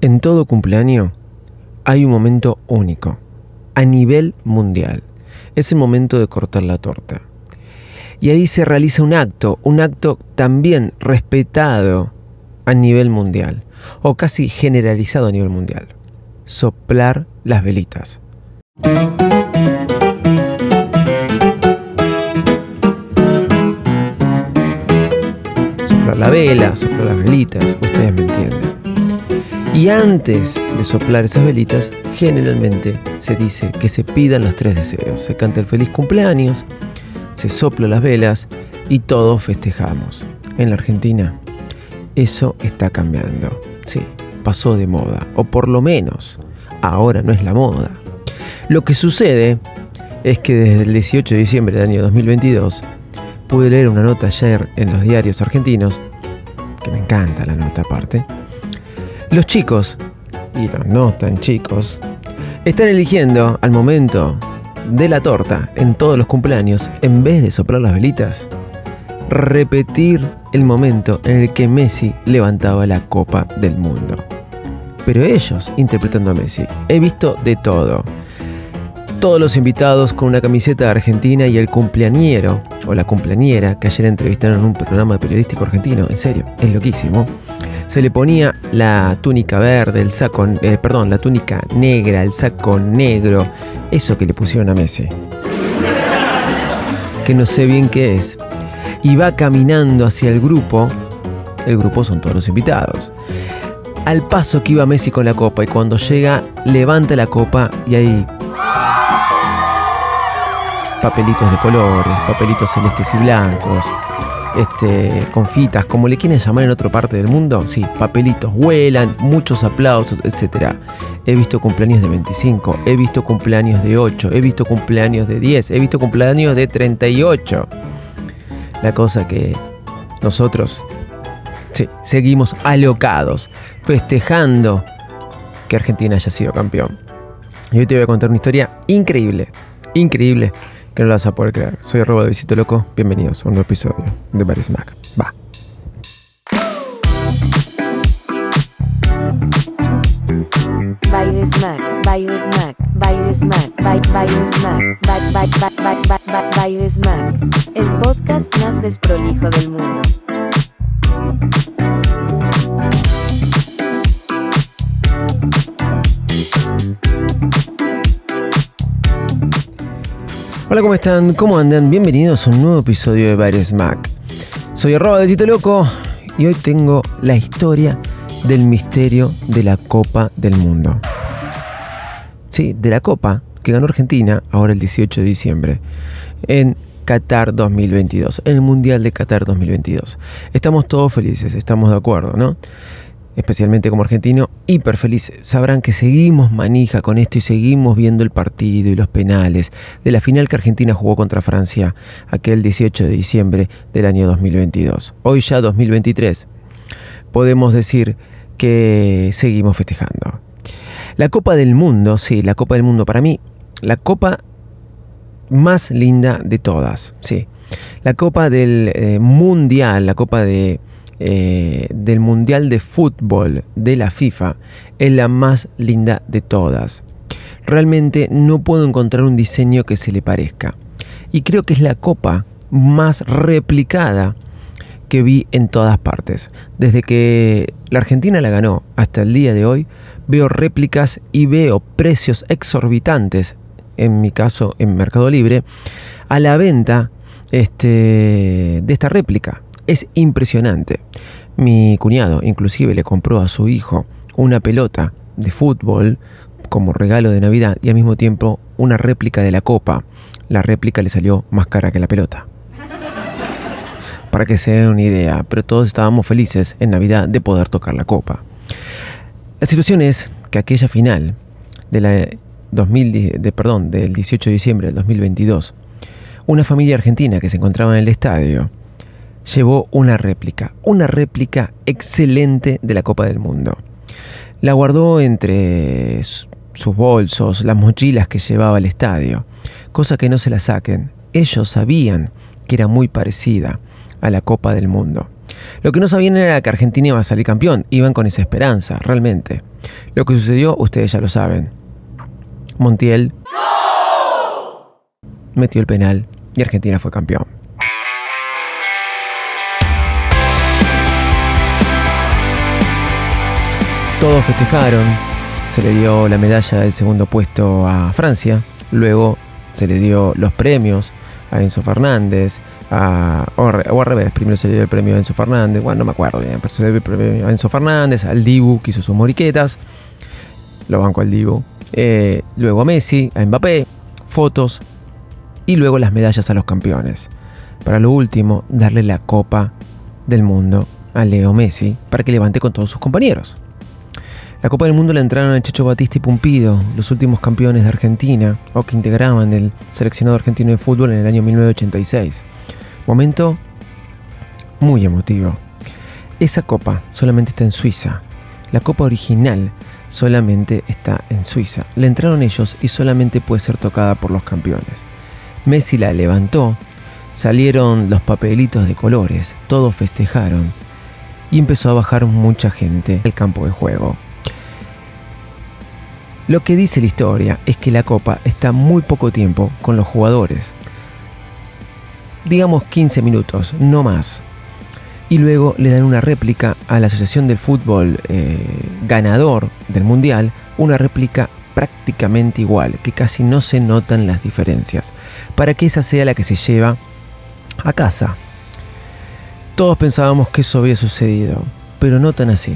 En todo cumpleaños hay un momento único, a nivel mundial. Es el momento de cortar la torta. Y ahí se realiza un acto, un acto también respetado a nivel mundial, o casi generalizado a nivel mundial. Soplar las velitas. Soplar la vela, soplar las velitas. Y antes de soplar esas velitas, generalmente se dice que se pidan los tres deseos. Se canta el feliz cumpleaños, se soplan las velas y todos festejamos. En la Argentina, eso está cambiando. Sí, pasó de moda, o por lo menos, ahora no es la moda. Lo que sucede es que desde el 18 de diciembre del año 2022 pude leer una nota ayer en los diarios argentinos, que me encanta la nota aparte, los chicos, y los no tan chicos, están eligiendo al momento de la torta en todos los cumpleaños, en vez de soplar las velitas, repetir el momento en el que Messi levantaba la copa del mundo. Pero ellos interpretando a Messi, he visto de todo. Todos los invitados con una camiseta Argentina y el cumpleañero o la cumpleañera que ayer entrevistaron en un programa periodístico argentino, en serio, es loquísimo se le ponía la túnica verde, el saco, eh, perdón, la túnica negra, el saco negro, eso que le pusieron a Messi. Que no sé bien qué es. Y va caminando hacia el grupo. El grupo son todos los invitados. Al paso que iba Messi con la copa y cuando llega levanta la copa y ahí papelitos de colores, papelitos celestes y blancos, este, confitas, como le quieren llamar en otra parte del mundo, sí, papelitos vuelan, muchos aplausos, etc. He visto cumpleaños de 25, he visto cumpleaños de 8, he visto cumpleaños de 10, he visto cumpleaños de 38. La cosa que nosotros, sí, seguimos alocados, festejando que Argentina haya sido campeón. Y hoy te voy a contar una historia increíble, increíble que no lo vas a poder creer. Soy arroba de Visito Loco. Bienvenidos a un nuevo episodio de Bares Mac. Va. Mac, Mac, Mac, Mac, Mac, el podcast más desprolijo del mundo. Hola, ¿cómo están? ¿Cómo andan? Bienvenidos a un nuevo episodio de Bares Mac. Soy arroba de Tito Loco y hoy tengo la historia del misterio de la Copa del Mundo. Sí, de la Copa que ganó Argentina ahora el 18 de diciembre en Qatar 2022, en el Mundial de Qatar 2022. Estamos todos felices, estamos de acuerdo, ¿no? Especialmente como argentino, hiper feliz. Sabrán que seguimos manija con esto y seguimos viendo el partido y los penales de la final que Argentina jugó contra Francia aquel 18 de diciembre del año 2022. Hoy ya 2023 podemos decir que seguimos festejando. La Copa del Mundo, sí, la Copa del Mundo para mí, la Copa más linda de todas, sí. La Copa del eh, Mundial, la Copa de eh, del Mundial de Fútbol de la FIFA es la más linda de todas. Realmente no puedo encontrar un diseño que se le parezca. Y creo que es la copa más replicada que vi en todas partes. Desde que la Argentina la ganó hasta el día de hoy, veo réplicas y veo precios exorbitantes, en mi caso en Mercado Libre, a la venta este, de esta réplica es impresionante. Mi cuñado inclusive le compró a su hijo una pelota de fútbol como regalo de Navidad y al mismo tiempo una réplica de la copa. La réplica le salió más cara que la pelota. Para que se den una idea, pero todos estábamos felices en Navidad de poder tocar la copa. La situación es que aquella final de la 2000, de, perdón, del 18 de diciembre del 2022, una familia argentina que se encontraba en el estadio llevó una réplica, una réplica excelente de la Copa del Mundo. La guardó entre sus bolsos, las mochilas que llevaba al estadio, cosa que no se la saquen. Ellos sabían que era muy parecida a la Copa del Mundo. Lo que no sabían era que Argentina iba a salir campeón, iban con esa esperanza, realmente. Lo que sucedió, ustedes ya lo saben. Montiel metió el penal y Argentina fue campeón. Todos festejaron, se le dio la medalla del segundo puesto a Francia, luego se le dio los premios a Enzo Fernández, a, o, al revés, primero se le dio el premio a Enzo Fernández, bueno, no me acuerdo bien, pero se le dio el premio a Enzo Fernández, al Dibu que hizo sus moriquetas, lo banco al Dibu, eh, luego a Messi, a Mbappé, fotos. Y luego las medallas a los campeones. Para lo último, darle la Copa del Mundo a Leo Messi para que levante con todos sus compañeros. La Copa del Mundo la entraron a Checho Batista y Pumpido, los últimos campeones de Argentina, o que integraban el seleccionado argentino de fútbol en el año 1986. Momento muy emotivo. Esa copa solamente está en Suiza. La copa original solamente está en Suiza. La entraron ellos y solamente puede ser tocada por los campeones. Messi la levantó, salieron los papelitos de colores, todos festejaron y empezó a bajar mucha gente al campo de juego. Lo que dice la historia es que la copa está muy poco tiempo con los jugadores. Digamos 15 minutos, no más. Y luego le dan una réplica a la Asociación del Fútbol eh, ganador del Mundial, una réplica prácticamente igual, que casi no se notan las diferencias, para que esa sea la que se lleva a casa. Todos pensábamos que eso había sucedido, pero no tan así.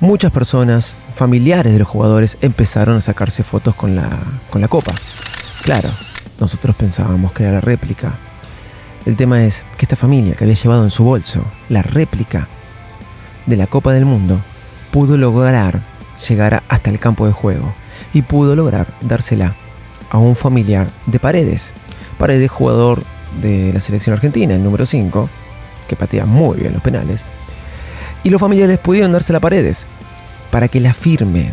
Muchas personas familiares de los jugadores empezaron a sacarse fotos con la, con la copa. Claro, nosotros pensábamos que era la réplica. El tema es que esta familia que había llevado en su bolso la réplica de la Copa del Mundo pudo lograr llegar hasta el campo de juego y pudo lograr dársela a un familiar de Paredes. Paredes, jugador de la selección argentina, el número 5, que patea muy bien los penales. Y los familiares pudieron dársela a Paredes para que la firmen.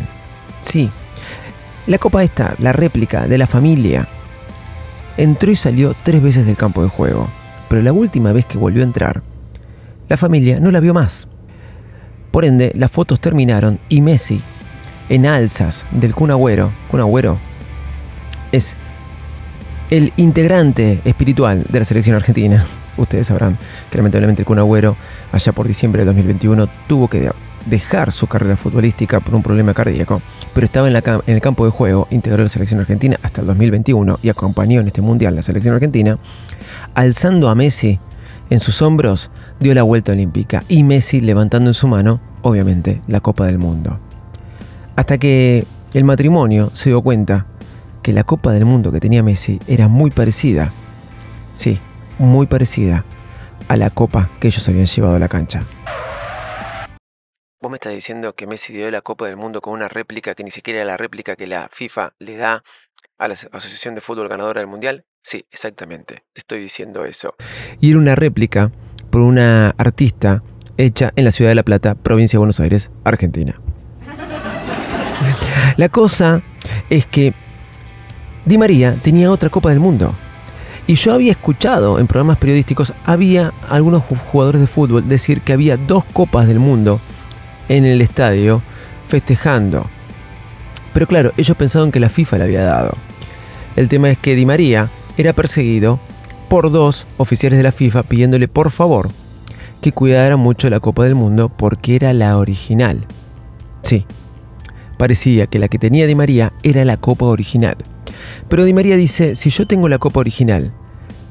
Sí, la copa esta, la réplica de la familia, entró y salió tres veces del campo de juego, pero la última vez que volvió a entrar, la familia no la vio más. Por ende, las fotos terminaron y Messi, en alzas del Kun Agüero, Kun Agüero es el integrante espiritual de la selección argentina. Ustedes sabrán que lamentablemente el Kun Agüero, allá por diciembre de 2021, tuvo que dejar su carrera futbolística por un problema cardíaco, pero estaba en, el campo de juego, integró la selección argentina hasta el 2021 y acompañó en este mundial la selección argentina, alzando a Messi en sus hombros, dio la vuelta olímpica y Messi levantando en su mano, obviamente, la Copa del Mundo. Hasta que el matrimonio se dio cuenta que la Copa del Mundo que tenía Messi era muy parecida, sí, muy parecida a la copa que ellos habían llevado a la cancha. ¿Vos me estás diciendo que Messi dio la Copa del Mundo con una réplica que ni siquiera era la réplica que la FIFA le da a la Asociación de Fútbol Ganadora del Mundial? Sí, exactamente, te estoy diciendo eso. Y era una réplica por una artista hecha en la ciudad de La Plata, provincia de Buenos Aires, Argentina. La cosa es que Di María tenía otra Copa del Mundo. Y yo había escuchado en programas periodísticos, había algunos jugadores de fútbol decir que había dos Copas del Mundo en el estadio festejando. Pero claro, ellos pensaban que la FIFA le había dado. El tema es que Di María era perseguido por dos oficiales de la FIFA pidiéndole por favor que cuidara mucho la Copa del Mundo porque era la original. Sí, parecía que la que tenía Di María era la Copa original. Pero Di María dice, si yo tengo la Copa original,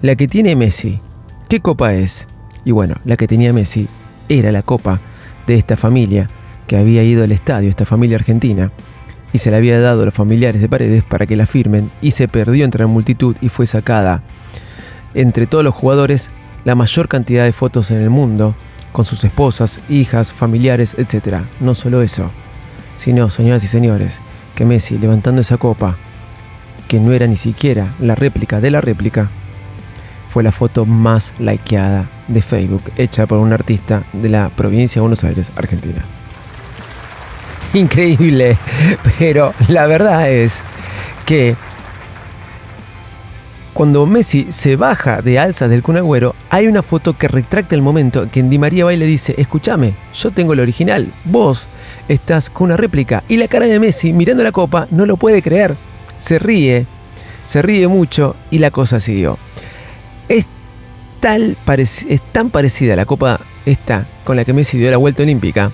la que tiene Messi, ¿qué copa es? Y bueno, la que tenía Messi era la Copa de esta familia que había ido al estadio, esta familia argentina, y se la había dado a los familiares de Paredes para que la firmen, y se perdió entre la multitud y fue sacada entre todos los jugadores la mayor cantidad de fotos en el mundo, con sus esposas, hijas, familiares, etc. No solo eso, sino, señoras y señores, que Messi levantando esa copa, que no era ni siquiera la réplica de la réplica, fue la foto más likeada de Facebook, hecha por un artista de la provincia de Buenos Aires, Argentina. Increíble, pero la verdad es que Cuando Messi se baja de alzas del Kun Agüero, hay una foto que retracta el momento en que Di María va y le dice, escúchame, yo tengo el original, vos estás con una réplica. Y la cara de Messi mirando la copa no lo puede creer. Se ríe, se ríe mucho y la cosa siguió. Es, tal, es tan parecida la copa esta con la que Messi dio la vuelta olímpica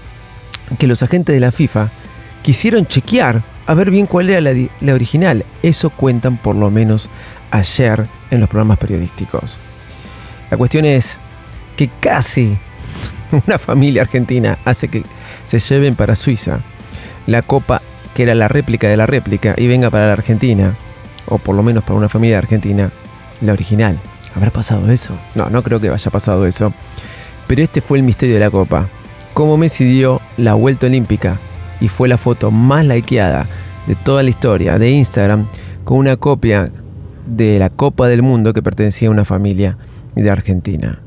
que los agentes de la FIFA quisieron chequear a ver bien cuál era la, original. Eso cuentan por lo menos ayer en los programas periodísticos. La cuestión es que casi una familia argentina hace que se lleven para Suiza la copa que era la réplica de la réplica y venga para la Argentina, o por lo menos para una familia argentina, la original. ¿Habrá pasado eso? No, no creo que haya pasado eso. Pero este fue el misterio de la copa. Cómo Messi dio la vuelta olímpica y fue la foto más likeada de toda la historia de Instagram con una copia de la Copa del Mundo que pertenecía a una familia de Argentina.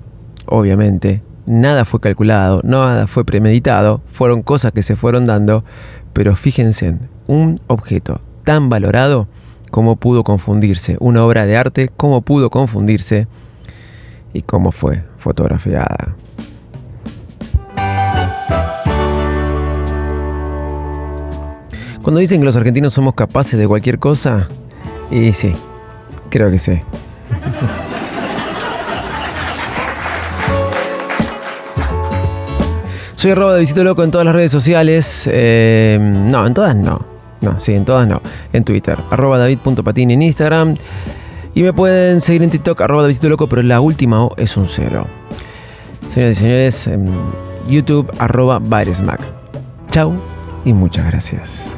Obviamente, nada fue calculado, nada fue premeditado, fueron cosas que se fueron dando, pero fíjense, en un objeto tan valorado, como pudo confundirse, una obra de arte, cómo pudo confundirse y cómo fue fotografiada. Cuando dicen que los argentinos somos capaces de cualquier cosa, y sí, creo que sí. Soy arroba de Loco en todas las redes sociales. Eh, no, en todas no. No, sí, en todas no. En Twitter, arroba david.patín en Instagram. Y me pueden seguir en TikTok, arroba de Visito Loco, pero la última O es un cero. Señoras y señores, en YouTube, arroba Chau y muchas gracias.